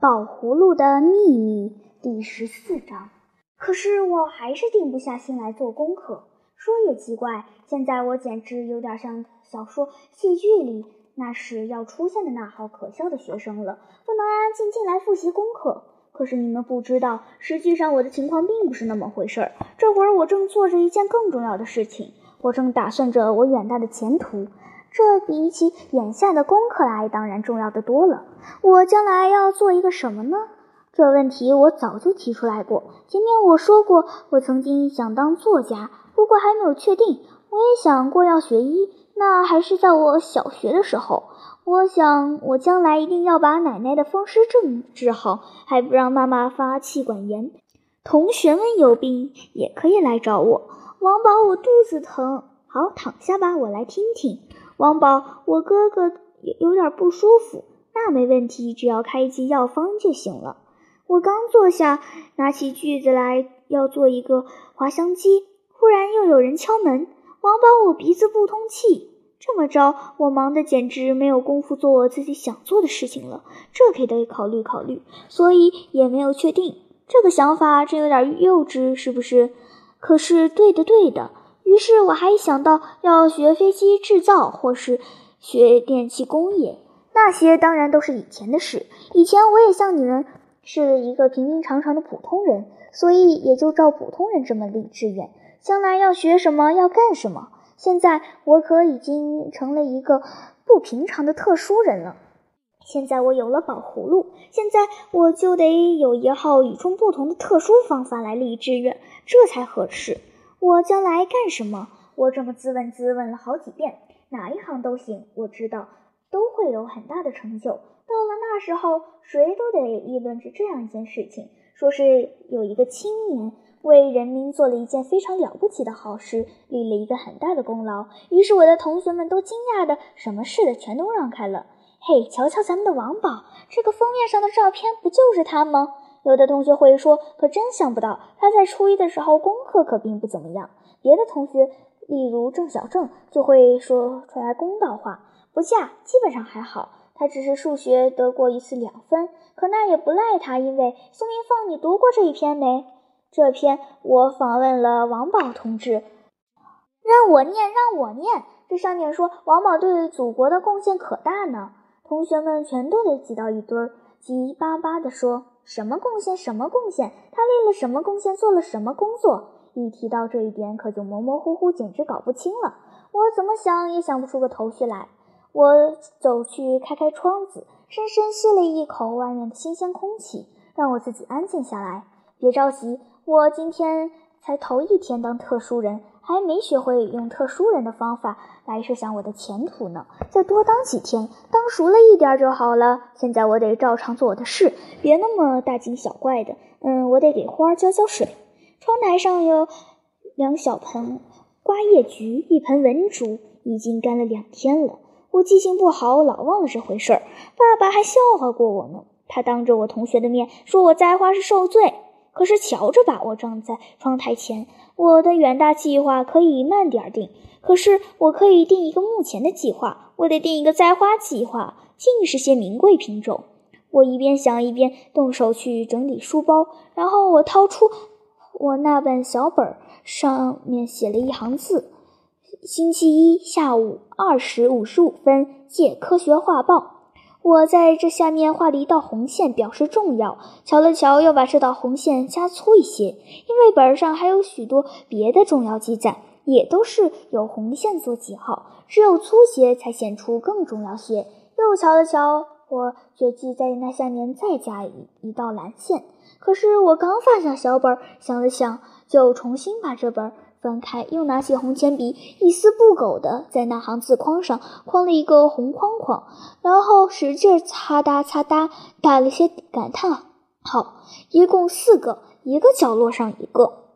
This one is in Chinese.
宝葫芦的秘密第十四章。可是我还是定不下心来做功课。说也奇怪，现在我简直有点像小说、戏剧里那时要出现的那号可笑的学生了，不能安安静静来复习功课。可是你们不知道，实际上我的情况并不是那么回事儿。这会儿我正做着一件更重要的事情，我正打算着我远大的前途。这比起眼下的功课来，当然重要的多了。我将来要做一个什么呢？这问题我早就提出来过。前面我说过，我曾经想当作家，不过还没有确定。我也想过要学医，那还是在我小学的时候。我想，我将来一定要把奶奶的风湿症治好，还不让妈妈发气管炎。同学们有病也可以来找我。王宝，我肚子疼。好，躺下吧，我来听听。王宝，我哥哥有有点不舒服，那没问题，只要开一剂药方就行了。我刚坐下，拿起锯子来要做一个滑翔机，忽然又有人敲门。王宝，我鼻子不通气，这么着，我忙得简直没有功夫做我自己想做的事情了。这可得考虑考虑，所以也没有确定。这个想法真有点幼稚，是不是？可是对的，对的。于是我还想到要学飞机制造，或是学电气工业，那些当然都是以前的事。以前我也像你们是一个平平常常的普通人，所以也就照普通人这么立志愿，将来要学什么，要干什么。现在我可已经成了一个不平常的特殊人了。现在我有了宝葫芦，现在我就得有一号与众不同的特殊方法来立志愿，这才合适。我将来干什么？我这么自问自问了好几遍，哪一行都行，我知道都会有很大的成就。到了那时候，谁都得议论着这样一件事情，说是有一个青年为人民做了一件非常了不起的好事，立了一个很大的功劳。于是我的同学们都惊讶的，什么事的全都让开了。嘿，瞧瞧咱们的王宝，这个封面上的照片不就是他吗？有的同学会说：“可真想不到，他在初一的时候功课可并不怎么样。”别的同学，例如郑小正，就会说出来公道话：“不嫁，基本上还好。他只是数学得过一次两分，可那也不赖他，因为宋明凤，你读过这一篇没？这篇我访问了王宝同志，让我念，让我念。这上面说王宝对祖国的贡献可大呢。同学们全都得挤到一堆儿，急巴巴地说。”什么贡献？什么贡献？他立了什么贡献？做了什么工作？一提到这一点，可就模模糊糊，简直搞不清了。我怎么想也想不出个头绪来。我走去开开窗子，深深吸了一口外面的新鲜空气，让我自己安静下来。别着急，我今天才头一天当特殊人。还没学会用特殊人的方法来设想我的前途呢，再多当几天，当熟了一点就好了。现在我得照常做我的事，别那么大惊小怪的。嗯，我得给花浇浇水。窗台上有两小盆瓜叶菊，一盆文竹，已经干了两天了。我记性不好，老忘了这回事儿。爸爸还笑话过我呢，他当着我同学的面说我栽花是受罪。可是瞧着吧，我站在窗台前。我的远大计划可以慢点定，可是我可以定一个目前的计划。我得定一个栽花计划，尽是些名贵品种。我一边想一边动手去整理书包，然后我掏出我那本小本，上面写了一行字：星期一下午二时五十五分借科学画报。我在这下面画了一道红线，表示重要。瞧了瞧，又把这道红线加粗一些，因为本上还有许多别的重要记载，也都是有红线做记号，只有粗些才显出更重要些。又瞧了瞧，我决计在那下面再加一一道蓝线。可是我刚放下小本，想了想，就重新把这本。翻开，又拿起红铅笔，一丝不苟的在那行字框上框了一个红框框，然后使劲擦哒擦哒打了些感叹号，一共四个，一个角落上一个。